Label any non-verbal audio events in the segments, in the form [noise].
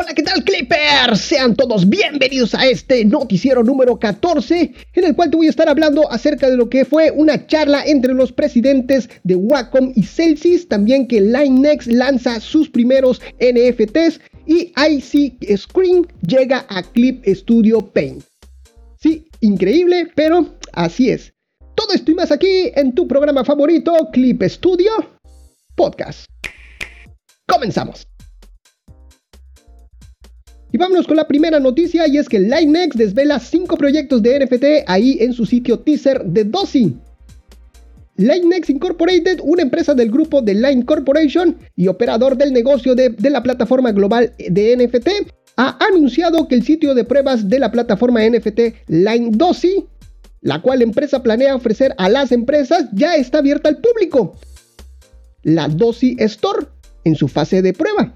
Hola, ¿qué tal Clippers? Sean todos bienvenidos a este noticiero número 14 en el cual te voy a estar hablando acerca de lo que fue una charla entre los presidentes de Wacom y Celsius, también que LineX lanza sus primeros NFTs y IC Screen llega a Clip Studio Paint. Sí, increíble, pero así es. Todo esto y más aquí en tu programa favorito, Clip Studio Podcast. Comenzamos. Y vámonos con la primera noticia y es que LineX desvela 5 proyectos de NFT ahí en su sitio teaser de Dosi. LineX Incorporated, una empresa del grupo de Line Corporation y operador del negocio de, de, la plataforma global de NFT, ha anunciado que el sitio de pruebas de la plataforma NFT Line Dosi, la cual empresa planea ofrecer a las empresas, ya está abierta al público. La Dosi Store, en su fase de prueba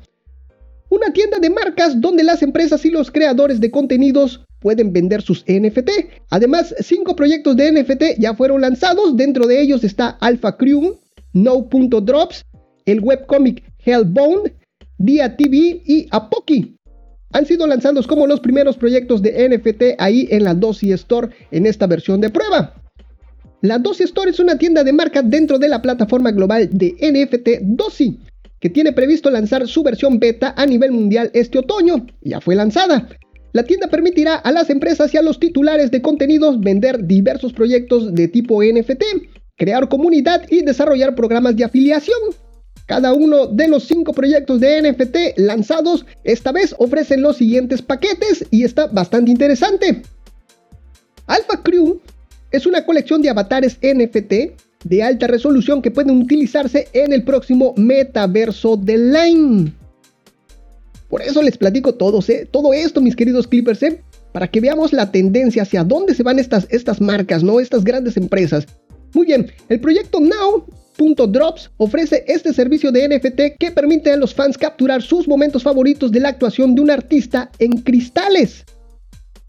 una tienda de marcas donde las empresas y los creadores de contenidos pueden vender sus NFT. Además, cinco proyectos de NFT ya fueron lanzados. Dentro de ellos está Alpha Crew, No.drops, el webcomic Hellbound, Dia TV y Apoki. Han sido lanzados como los primeros proyectos de NFT ahí en la Dosi Store en esta versión de prueba. La Dosi Store es una tienda de marcas dentro de la plataforma global de NFT Dosi que tiene previsto lanzar su versión beta a nivel mundial este otoño. Ya fue lanzada. La tienda permitirá a las empresas y a los titulares de contenidos vender diversos proyectos de tipo NFT, crear comunidad y desarrollar programas de afiliación. Cada uno de los cinco proyectos de NFT lanzados esta vez ofrecen los siguientes paquetes y está bastante interesante. Alpha Crew es una colección de avatares NFT de alta resolución que pueden utilizarse en el próximo metaverso de Line. Por eso les platico todo, ¿eh? todo esto, mis queridos Clippers, ¿eh? para que veamos la tendencia hacia dónde se van estas, estas marcas, ¿no? Estas grandes empresas. Muy bien, el proyecto Now.drops ofrece este servicio de NFT que permite a los fans capturar sus momentos favoritos de la actuación de un artista en cristales.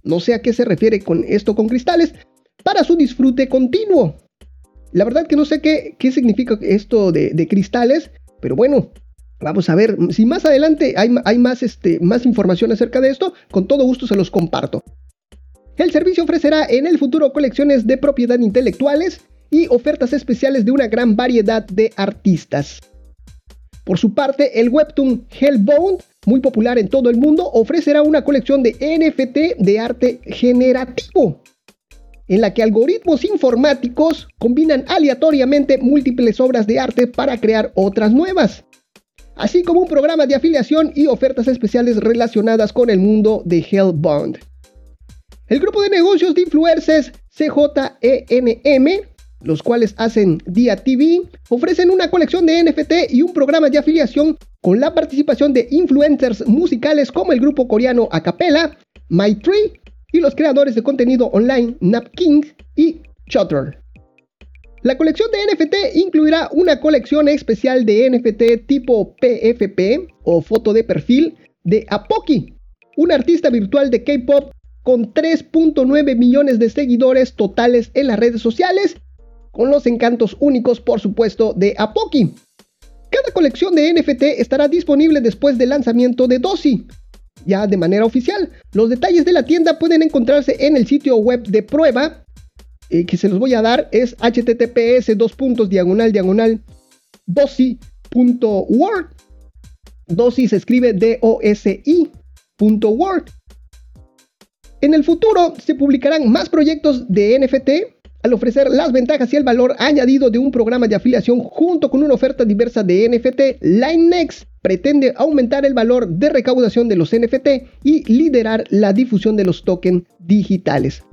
No sé a qué se refiere con esto con cristales, para su disfrute continuo. La verdad que no sé qué, qué significa esto de, cristales, pero bueno, Vamos a ver, si más adelante hay, hay más, este, más, información acerca de esto, con todo gusto se los comparto. El servicio ofrecerá en el futuro colecciones de propiedad intelectuales y ofertas especiales de una gran variedad de artistas. Por su parte, el webtoon Hellbound, muy popular en todo el mundo, ofrecerá una colección de NFT de arte generativo en la que algoritmos informáticos combinan aleatoriamente múltiples obras de arte para crear otras nuevas, así como un programa de afiliación y ofertas especiales relacionadas con el mundo de Hellbound. El grupo de negocios de influencers CJENM, los cuales hacen Dia TV, ofrecen una colección de NFT y un programa de afiliación con la participación de influencers musicales como el grupo coreano Acapella, My Tree y los creadores de contenido online Napking y Shutter. La colección de NFT incluirá una colección especial de NFT tipo PFP o foto de perfil de Apoki, un artista virtual de K-pop con 3.9 millones de seguidores totales en las redes sociales, con los encantos únicos, por supuesto, de Apoki. Cada colección de NFT estará disponible después del lanzamiento de Dosi, ya de manera oficial. Los detalles de la tienda pueden encontrarse en el sitio web de prueba, eh, que se los voy a dar, es https dos puntos diagonal diagonal dosi.word. Dosi se escribe D-O-S-I.word. En el futuro se publicarán más proyectos de NFT al ofrecer las ventajas y el valor añadido de un programa de afiliación junto con una oferta diversa de NFT, LineNext pretende aumentar el valor de recaudación de los NFT y liderar la difusión de los tokens digitales.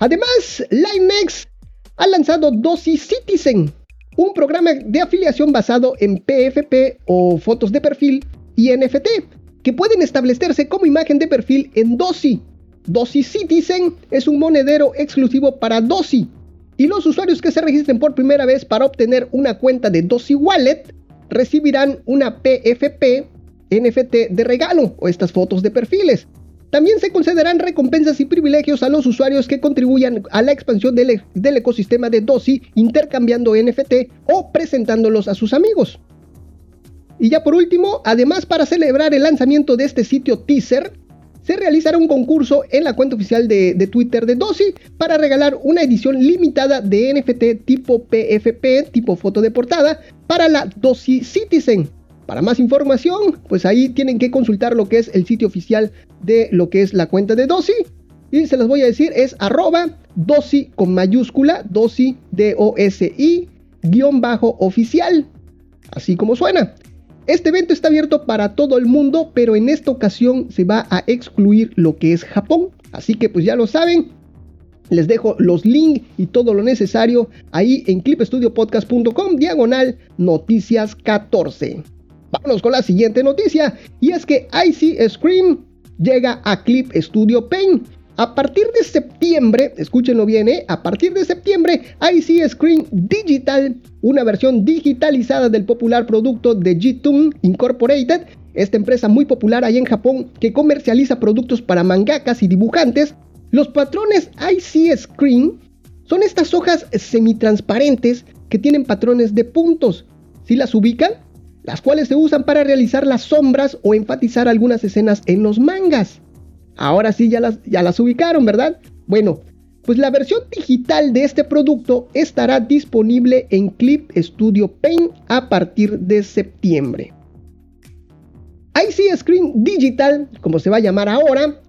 Además, LineNext ha lanzado Dosi Citizen, un programa de afiliación basado en PFP o fotos de perfil y NFT, que pueden establecerse como imagen de perfil en Dosi. Dosi Citizen es un monedero exclusivo para Dosi, y los usuarios que se registren por primera vez para obtener una cuenta de Dosi Wallet recibirán una PFP NFT de regalo o estas fotos de perfiles. También se concederán recompensas y privilegios a los usuarios que contribuyan a la expansión del, e, ecosistema de Dosi intercambiando NFT o presentándolos a sus amigos. Y ya por último, además para celebrar el lanzamiento de este sitio teaser, se realizará un concurso en la cuenta oficial de, Twitter de Dosi para regalar una edición limitada de NFT tipo PFP, tipo foto de portada, para la Dosi Citizen. Para más información, pues ahí tienen que consultar lo que es el sitio oficial de lo que es la cuenta de Dosi. Y se las voy a decir, es arroba dosi con mayúscula, dosi, D-O-S-I, guion bajo oficial. Así como suena. Este evento está abierto para todo el mundo, pero en esta ocasión se va a excluir lo que es Japón. Así que pues ya lo saben. Les dejo los links y todo lo necesario ahí en clipstudiopodcast.com diagonal noticias 14. Vámonos con la siguiente noticia y es que IC Scream llega a Clip Studio Paint. A partir de septiembre, escúchenlo bien, ¿eh? a partir de septiembre, IC Screen Digital, una versión digitalizada del popular producto de G-Tune Incorporated, esta empresa muy popular ahí en Japón que comercializa productos para mangakas y dibujantes. Los patrones IC Screen son estas hojas semitransparentes que tienen patrones de puntos. Si las ubican, las cuales se usan para realizar las sombras o enfatizar algunas escenas en los mangas. Ahora sí ya las, ya las ubicaron, ¿verdad? Bueno, pues la versión digital de este producto estará disponible en Clip Studio Paint a partir de septiembre. IC Screen Digital, como se va a llamar ahora,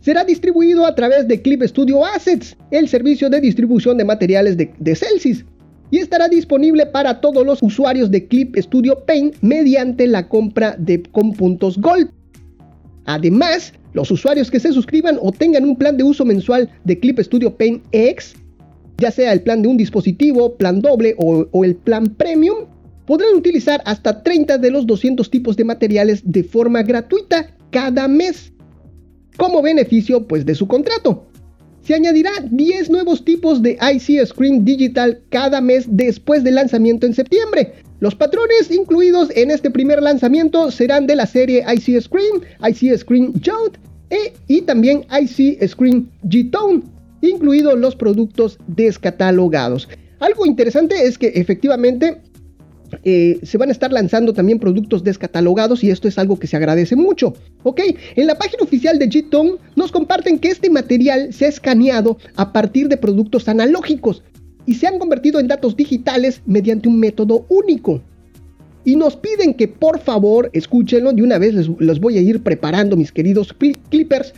será distribuido a través de Clip Studio Assets, el servicio de distribución de materiales de, de Celsius, y estará disponible para todos los usuarios de Clip Studio Paint mediante la compra de con puntos Gold. Además, los usuarios que se suscriban o tengan un plan de uso mensual de Clip Studio Paint X, ya sea el plan de un dispositivo, plan doble o, el plan premium, podrán utilizar hasta 30 de los 200 tipos de materiales de forma gratuita cada mes, como beneficio pues de su contrato. Se añadirá 10 nuevos tipos de IC Screen Digital cada mes después del lanzamiento en septiembre, los patrones incluidos en este primer lanzamiento serán de la serie IC Screen, IC Screen Jode e, y también IC Screen G-Tone, incluidos los productos descatalogados. Algo interesante es que efectivamente eh, se van a estar lanzando también productos descatalogados y esto es algo que se agradece mucho. Ok, en la página oficial de G-Tone nos comparten que este material se ha escaneado a partir de productos analógicos y se han convertido en datos digitales mediante un método único. Y nos piden que por favor, escúchenlo, de una vez les, los voy a ir preparando mis queridos clippers,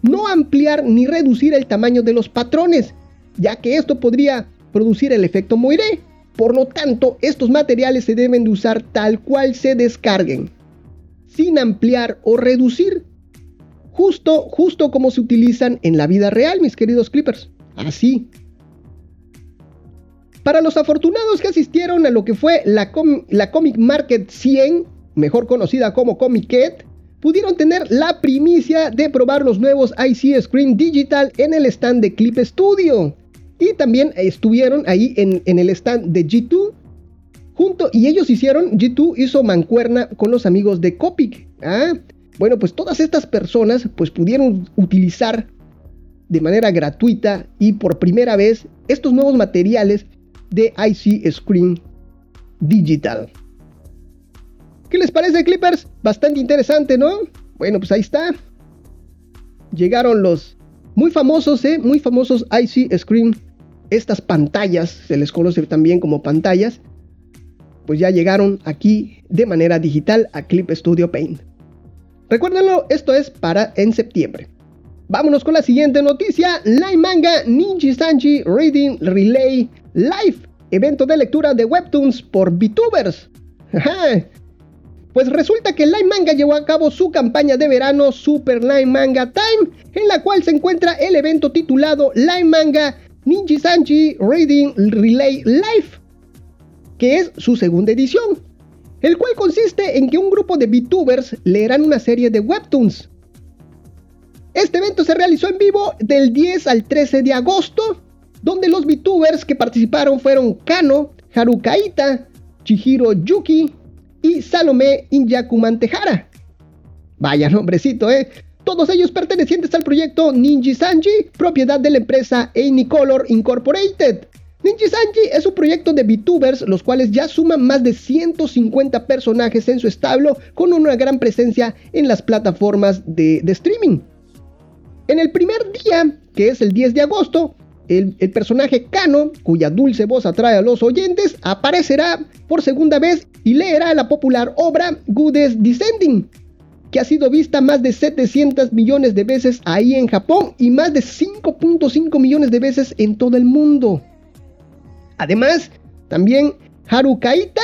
no ampliar ni reducir el tamaño de los patrones, ya que esto podría producir el efecto Moiré. Por lo tanto, estos materiales se deben de usar tal cual se descarguen, sin ampliar o reducir. Justo, justo como se utilizan en la vida real, mis queridos clippers. Así, para los afortunados que asistieron a lo que fue la, Comic Market 100, mejor conocida como Comiket, pudieron tener la primicia de probar los nuevos IC Screen Digital en el stand de Clip Studio. Y también estuvieron ahí en, el stand de G2. Junto, y ellos hicieron, G2 hizo mancuerna con los amigos de Copic. ¿ah? Bueno, pues todas estas personas pues pudieron utilizar de manera gratuita y por primera vez estos nuevos materiales de IC Screen Digital. ¿Qué les parece, Clippers? Bastante interesante, ¿no? Bueno, pues ahí está. Llegaron los muy famosos, ¿eh? Muy famosos IC Screen. Estas pantallas, se les conoce también como pantallas, pues ya llegaron aquí de manera digital a Clip Studio Paint. Recuérdenlo, esto es para en septiembre. Vámonos con la siguiente noticia. Line Manga Ninja Sanji Reading Relay Live. Evento de lectura de Webtoons por VTubers. Pues resulta que Line Manga llevó a cabo su campaña de verano Super Line Manga Time, en la cual se encuentra el evento titulado Line Manga Ninja Sanji Reading Relay Live, que es su segunda edición, el cual consiste en que un grupo de VTubers leerán una serie de webtoons este evento se realizó en vivo del 10 al 13 de agosto, donde los VTubers que participaron fueron Kano, Harukaita, Chihiro Yuki y Salome Inyakuman Tejara. Vaya nombrecito, ¿eh? Todos ellos pertenecientes al proyecto Ninja Sanji, propiedad de la empresa Color Incorporated. Ninja Sanji es un proyecto de VTubers, los cuales ya suman más de 150 personajes en su establo, con una gran presencia en las plataformas de, de streaming. En el primer día, que es el 10 de agosto, el, personaje Kano, cuya dulce voz atrae a los oyentes, aparecerá por segunda vez y leerá la popular obra Goodest Descending, que ha sido vista más de 700 millones de veces ahí en Japón y más de 5.5 millones de veces en todo el mundo. Además, también Haru Kaita,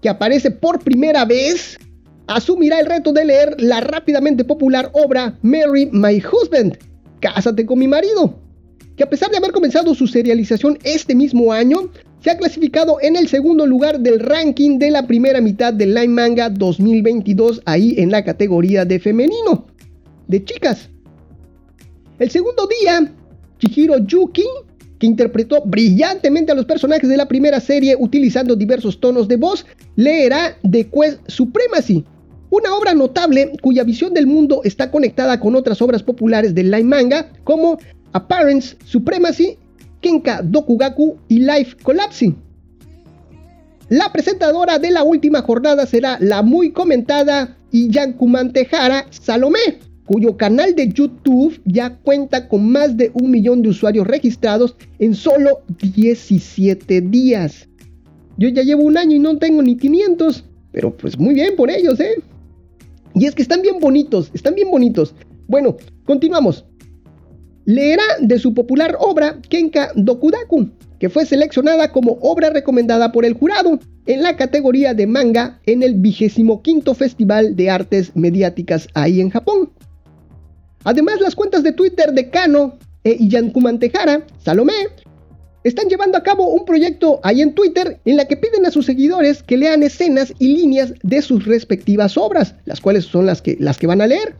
que aparece por primera vez, asumirá el reto de leer la rápidamente popular obra Marry My Husband, Cásate con mi marido, que a pesar de haber comenzado su serialización este mismo año, se ha clasificado en el segundo lugar del ranking de la primera mitad del Line Manga 2022, ahí en la categoría de femenino, de chicas. El segundo día, Chihiro Yuki, que interpretó brillantemente a los personajes de la primera serie utilizando diversos tonos de voz, leerá The Quest Supremacy, una obra notable cuya visión del mundo está conectada con otras obras populares del Line Manga, como Apparent Supremacy, Kenka Dokugaku y Life Collapsing. La presentadora de la última jornada será la muy comentada Iyankuman Tejara Salomé, cuyo canal de YouTube ya cuenta con más de un millón de usuarios registrados en solo 17 días. Yo ya llevo un año y no tengo ni 500, pero pues muy bien por ellos, ¿eh? Y es que están bien bonitos, están bien bonitos. Bueno, continuamos leerá de su popular obra Kenka Dokudaku, que fue seleccionada como obra recomendada por el jurado en la categoría de manga en el vigésimo quinto Festival de Artes Mediáticas ahí en Japón. Además, las cuentas de Twitter de Kano e Iyankuman Tejara, Salomé, están llevando a cabo un proyecto ahí en Twitter en la que piden a sus seguidores que lean escenas y líneas de sus respectivas obras, las cuales son las que, las que van a leer.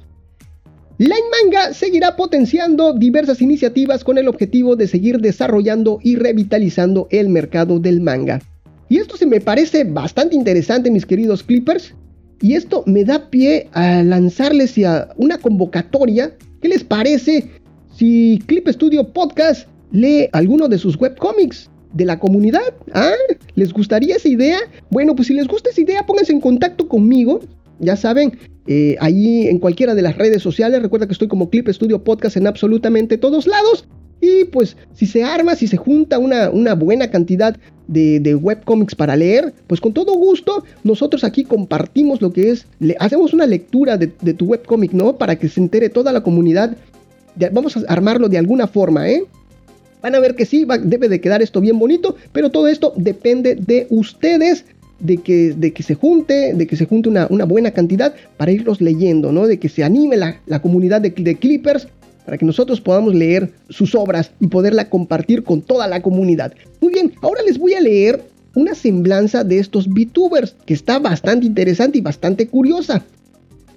Line Manga seguirá potenciando diversas iniciativas con el objetivo de seguir desarrollando y revitalizando el mercado del manga. Y esto se me parece bastante interesante, mis queridos Clippers. Y esto me da pie a lanzarles una convocatoria. ¿Qué les parece si Clip Studio Podcast lee alguno de sus webcomics? de la comunidad. ¿Ah? ¿Les gustaría esa idea? Bueno, pues si les gusta esa idea, pónganse en contacto conmigo. Ya saben, eh, ahí en cualquiera de las redes sociales. Recuerda que estoy como Clip Studio Podcast en absolutamente todos lados. Y pues si se arma, si se junta una, buena cantidad de, webcomics para leer, pues con todo gusto nosotros aquí compartimos lo que es, le, hacemos una lectura de, tu webcomic, ¿no? Para que se entere toda la comunidad. vamos a armarlo de alguna forma, ¿eh? Van a ver que sí, debe de quedar esto bien bonito, pero todo esto depende de ustedes de que, de que se junte, de que se junte una, buena cantidad para irlos leyendo, ¿no? De que se anime la, comunidad de, de Clippers para que nosotros podamos leer sus obras y poderla compartir con toda la comunidad. Muy bien, ahora les voy a leer una semblanza de estos VTubers que está bastante interesante y bastante curiosa.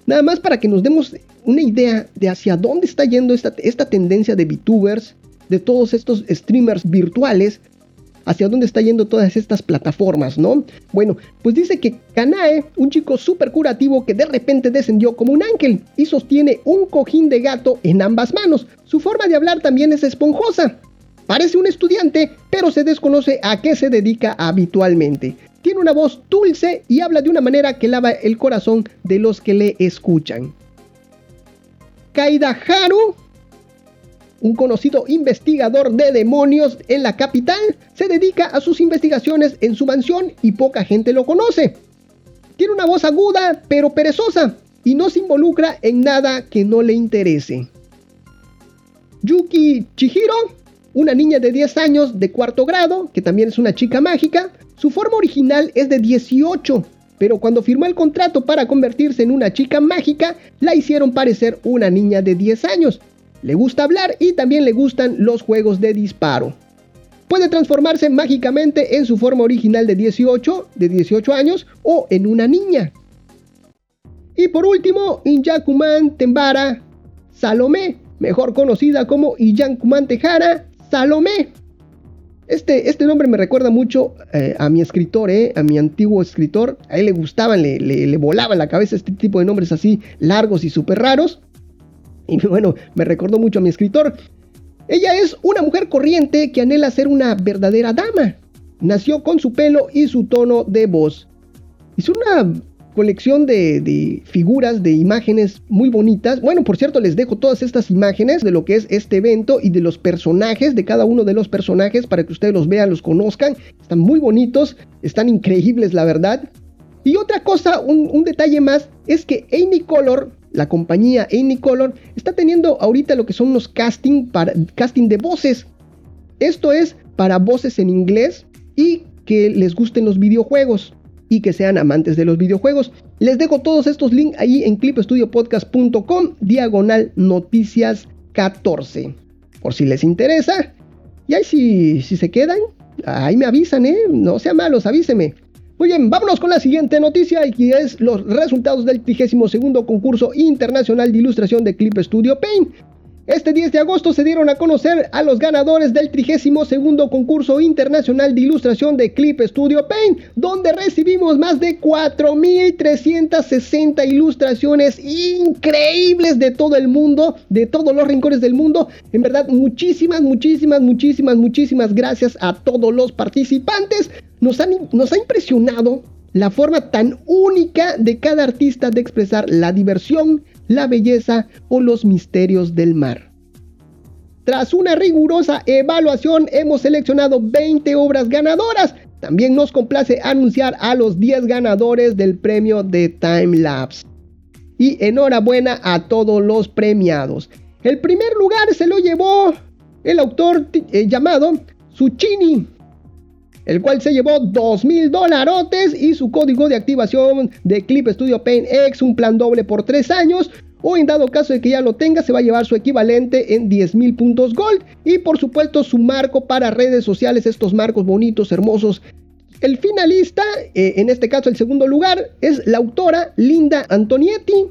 Nada más para que nos demos una idea de hacia dónde está yendo esta, esta tendencia de VTubers, de todos estos streamers virtuales hacia dónde está yendo todas estas plataformas, ¿no? Bueno, pues dice que Kanae, un chico súper curativo que de repente descendió como un ángel y sostiene un cojín de gato en ambas manos. Su forma de hablar también es esponjosa. Parece un estudiante, pero se desconoce a qué se dedica habitualmente. Tiene una voz dulce y habla de una manera que lava el corazón de los que le escuchan. Kaida Haru un conocido investigador de demonios en la capital, se dedica a sus investigaciones en su mansión y poca gente lo conoce. Tiene una voz aguda pero perezosa y no se involucra en nada que no le interese. Yuki Chihiro, una niña de 10 años de cuarto grado, que también es una chica mágica, su forma original es de 18, pero cuando firmó el contrato para convertirse en una chica mágica, la hicieron parecer una niña de 10 años, le gusta hablar y también le gustan los juegos de disparo. Puede transformarse mágicamente en su forma original de 18, de 18 años o en una niña. Y por último, Inyakuman Tembara Salomé, mejor conocida como Inyakuman Tejara Salomé. Este, este, nombre me recuerda mucho eh, a mi escritor, eh, a mi antiguo escritor. A él le gustaban, le, le, le volaba la cabeza este tipo de nombres así largos y súper raros. Y [laughs] bueno, me recordó mucho a mi escritor. Ella es una mujer corriente que anhela ser una verdadera dama. Nació con su pelo y su tono de voz. Es una colección de, figuras, de imágenes muy bonitas. Bueno, por cierto, les dejo todas estas imágenes de lo que es este evento y de los personajes, de cada uno de los personajes, para que ustedes los vean, los conozcan. Están muy bonitos, están increíbles, la verdad. Y otra cosa, un, detalle más, es que Amy Color, la compañía Amy Color, está teniendo ahorita lo que son unos casting, para, casting de voces. Esto es para voces en inglés y que les gusten los videojuegos y que sean amantes de los videojuegos. Les dejo todos estos links ahí en clipestudiopodcast.com, diagonal noticias 14. Por si les interesa. Y ahí si, si se quedan, ahí me avisan, ¿eh? No sean malos, avíseme. Muy bien, vámonos con la siguiente noticia y es los resultados del 32 concurso internacional de ilustración de Clip Studio Paint. Este 10 de agosto se dieron a conocer a los ganadores del 32 concurso internacional de ilustración de Clip Studio Paint, donde recibimos más de 4.360 ilustraciones increíbles de todo el mundo, de todos los rincones del mundo. En verdad, muchísimas, muchísimas, muchísimas, muchísimas gracias a todos los participantes. Nos, ha impresionado la forma tan única de cada artista de expresar la diversión, la belleza o los misterios del mar. Tras una rigurosa evaluación hemos seleccionado 20 obras ganadoras. También nos complace anunciar a los 10 ganadores del premio de Time Lapse. Y enhorabuena a todos los premiados. El primer lugar se lo llevó el autor eh, llamado Suchini el cual se llevó 2 mil dolarotes y su código de activación de Clip Studio Paint X, un plan doble por 3 años. O en dado caso de que ya lo tenga, se va a llevar su equivalente en 10 mil puntos gold. Y por supuesto su marco para redes sociales, estos marcos bonitos, hermosos. El finalista, eh, en este caso el segundo lugar, es la autora Linda Antonietti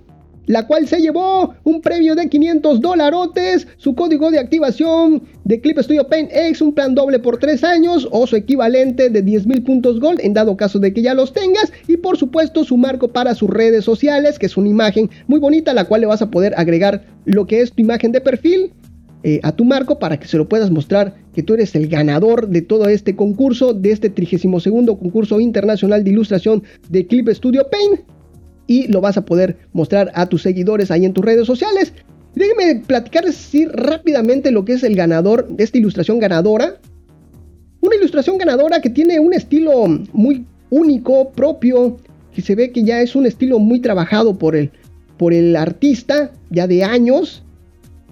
la cual se llevó un premio de 500 dolarotes, su código de activación de Clip Studio Paint X, un plan doble por 3 años o su equivalente de 10.000 puntos gold en dado caso de que ya los tengas. Y por supuesto su marco para sus redes sociales, que es una imagen muy bonita, la cual le vas a poder agregar lo que es tu imagen de perfil eh, a tu marco para que se lo puedas mostrar que tú eres el ganador de todo este concurso, de este 32 concurso internacional de ilustración de Clip Studio Paint y lo vas a poder mostrar a tus seguidores ahí en tus redes sociales. Déjenme platicarles rápidamente lo que es el ganador de esta ilustración ganadora. Una ilustración ganadora que tiene un estilo muy único, propio, que se ve que ya es un estilo muy trabajado por el, por el artista, ya de años,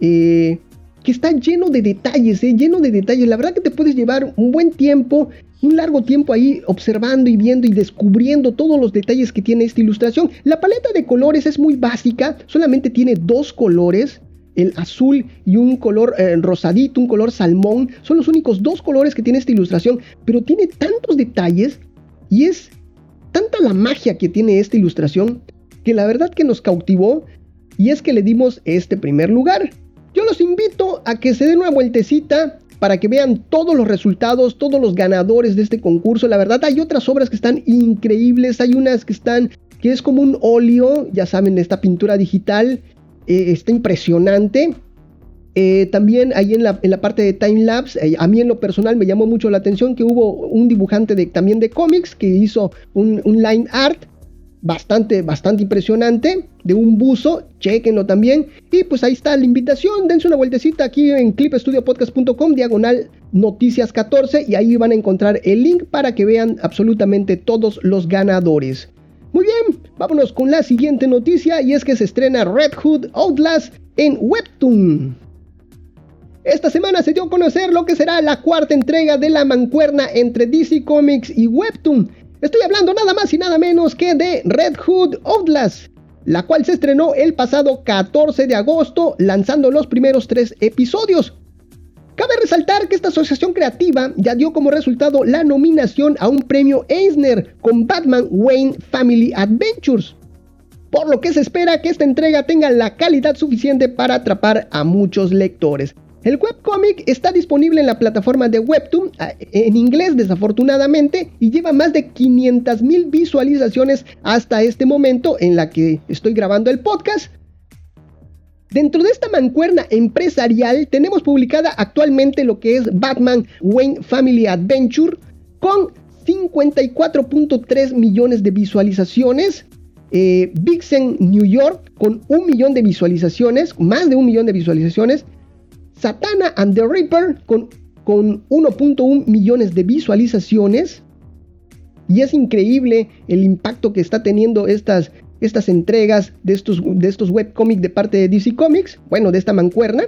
eh, que está lleno de detalles, eh, lleno de detalles. La verdad que te puedes llevar un buen tiempo un largo tiempo ahí observando y viendo y descubriendo todos los detalles que tiene esta ilustración. La paleta de colores es muy básica, solamente tiene dos colores, el azul y un color eh, rosadito, un color salmón. Son los únicos dos colores que tiene esta ilustración, pero tiene tantos detalles y es tanta la magia que tiene esta ilustración que la verdad que nos cautivó y es que le dimos este primer lugar. Yo los invito a que se den una vueltecita para que vean todos los resultados, todos los ganadores de este concurso. La verdad hay otras obras que están increíbles, hay unas que están, que es como un óleo, ya saben, esta pintura digital, eh, está impresionante. Eh, también ahí en la, en la, parte de time lapse, eh, a mí en lo personal me llamó mucho la atención que hubo un dibujante de, también de cómics que hizo un, un line art bastante, bastante impresionante de un buzo, chequenlo también. Y pues ahí está la invitación, dense una vueltecita aquí en clipestudiopodcast.com, diagonal noticias 14 y ahí van a encontrar el link para que vean absolutamente todos los ganadores. Muy bien, vámonos con la siguiente noticia y es que se estrena Red Hood Outlast en Webtoon. Esta semana se dio a conocer lo que será la cuarta entrega de la mancuerna entre DC Comics y Webtoon, Estoy hablando nada más y nada menos que de Red Hood Outlast, la cual se estrenó el pasado 14 de agosto, lanzando los primeros tres episodios. Cabe resaltar que esta asociación creativa ya dio como resultado la nominación a un premio Eisner con Batman Wayne Family Adventures, por lo que se espera que esta entrega tenga la calidad suficiente para atrapar a muchos lectores. El webcomic está disponible en la plataforma de Webtoon, en inglés desafortunadamente, y lleva más de 500.000 visualizaciones hasta este momento en la que estoy grabando el podcast. Dentro de esta mancuerna empresarial tenemos publicada actualmente lo que es Batman Wayne Family Adventure con 54.3 millones de visualizaciones. Eh, Vixen New York con un millón de visualizaciones, más de un millón de visualizaciones. Satana and the Reaper con, con 1.1 millones de visualizaciones. Y es increíble el impacto que está teniendo estas, estas entregas de estos, de estos webcomics de parte de DC Comics, bueno, de esta mancuerna,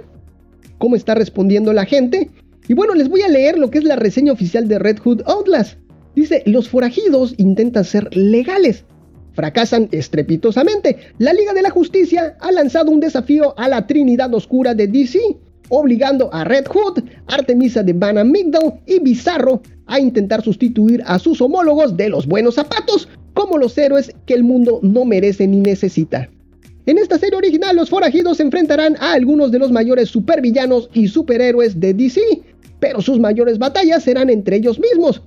cómo está respondiendo la gente. Y bueno, les voy a leer lo que es la reseña oficial de Red Hood Outlast. Dice, los forajidos intentan ser legales. Fracasan estrepitosamente. La Liga de la Justicia ha lanzado un desafío a la Trinidad Oscura de DC, obligando a Red Hood, Artemisa de Van Amigdal y Bizarro a intentar sustituir a sus homólogos de los buenos zapatos como los héroes que el mundo no merece ni necesita. En esta serie original, los forajidos se enfrentarán a algunos de los mayores supervillanos y superhéroes de DC, pero sus mayores batallas serán entre ellos mismos.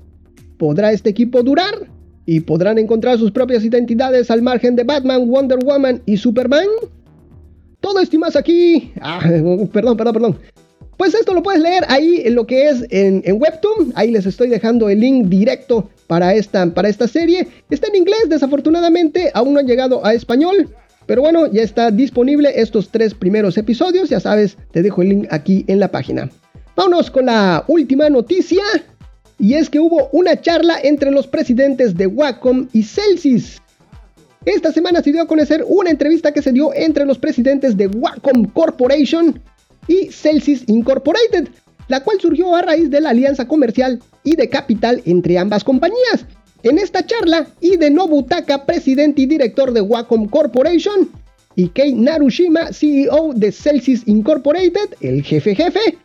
¿Podrá este equipo durar? ¿Y podrán encontrar sus propias identidades al margen de Batman, Wonder Woman y Superman? Todo esto y más aquí. Ah, perdón, perdón, perdón. Pues esto lo puedes leer ahí en lo que es en, Webtoon. Ahí les estoy dejando el link directo para esta, para esta serie. Está en inglés, desafortunadamente aún no han llegado a español. Pero bueno, ya está disponible estos tres primeros episodios. Ya sabes, te dejo el link aquí en la página. Vámonos con la última noticia. Y es que hubo una charla entre los presidentes de Wacom y Celsius. Esta semana se dio a conocer una entrevista que se dio entre los presidentes de Wacom Corporation y Celsius Incorporated, la cual surgió a raíz de la alianza comercial y de capital entre ambas compañías. En esta charla, Ide Nobutaka, presidente y director de Wacom Corporation, y Kei Narushima, CEO de Celsius Incorporated, el jefe jefe,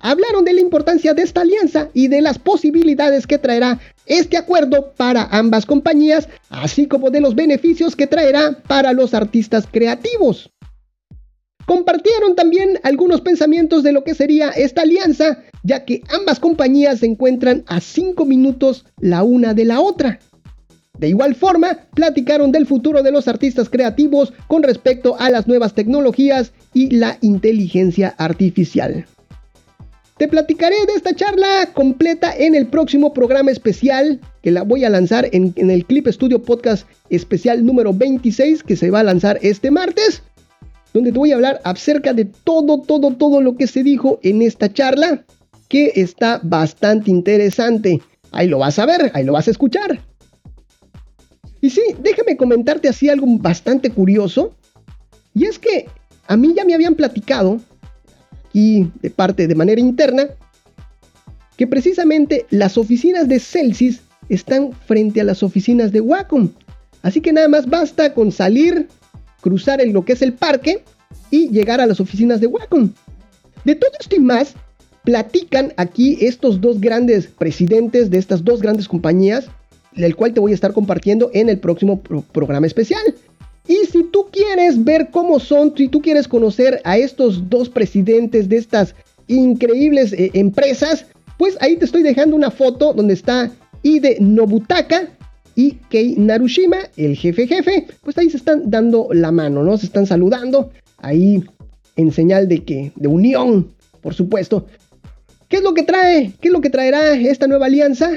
hablaron de la importancia de esta alianza y de las posibilidades que traerá este acuerdo para ambas compañías, así como de los beneficios que traerá para los artistas creativos. Compartieron también algunos pensamientos de lo que sería esta alianza, ya que ambas compañías se encuentran a 5 minutos la una de la otra. De igual forma, platicaron del futuro de los artistas creativos con respecto a las nuevas tecnologías y la inteligencia artificial. Te platicaré de esta charla completa en el próximo programa especial que la voy a lanzar en, el Clip Studio Podcast especial número 26 que se va a lanzar este martes donde te voy a hablar acerca de todo, todo, todo lo que se dijo en esta charla, que está bastante interesante. Ahí lo vas a ver, ahí lo vas a escuchar. Y sí, déjame comentarte así algo bastante curioso. Y es que a mí ya me habían platicado, y de parte de manera interna, que precisamente las oficinas de Celsius están frente a las oficinas de Wacom. Así que nada más basta con salir cruzar lo que es el parque y llegar a las oficinas de Wacom. De todo esto y más, platican aquí estos dos grandes presidentes de estas dos grandes compañías, el cual te voy a estar compartiendo en el próximo programa especial. Y si tú quieres ver cómo son, si tú quieres conocer a estos dos presidentes de estas increíbles eh, empresas, pues ahí te estoy dejando una foto donde está Ide Nobutaka, y Kei Narushima, el jefe jefe, pues ahí se están dando la mano, ¿no? Se están saludando ahí en señal de que de unión, por supuesto. ¿Qué es lo que trae? ¿Qué es lo que traerá esta nueva alianza?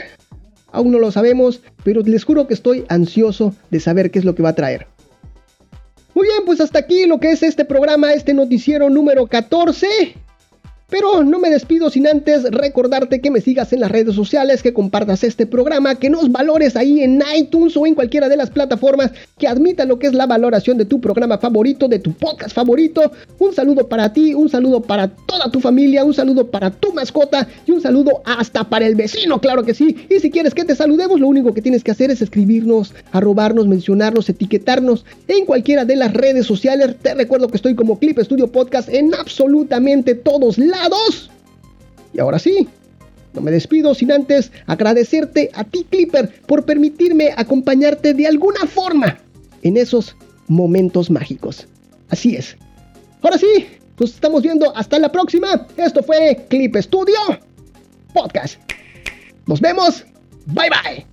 Aún no lo sabemos, pero les juro que estoy ansioso de saber qué es lo que va a traer. Muy bien, pues hasta aquí lo que es este programa, este noticiero número 14. Pero no me despido sin antes recordarte que me sigas en las redes sociales, que compartas este programa, que nos valores ahí en iTunes o en cualquiera de las plataformas que admita lo que es la valoración de tu programa favorito, de tu podcast favorito. Un saludo para ti, un saludo para toda tu familia, un saludo para tu mascota y un saludo hasta para el vecino, claro que sí. Y si quieres que te saludemos, lo único que tienes que hacer es escribirnos, arrobarnos, mencionarnos, etiquetarnos en cualquiera de las redes sociales. Te recuerdo que estoy como Clip Studio Podcast en absolutamente todos lados y ahora sí, no me despido sin antes agradecerte a ti Clipper por permitirme acompañarte de alguna forma en esos momentos mágicos. Así es. Ahora sí, nos estamos viendo hasta la próxima. Esto fue Clip Studio Podcast. Nos vemos. Bye bye.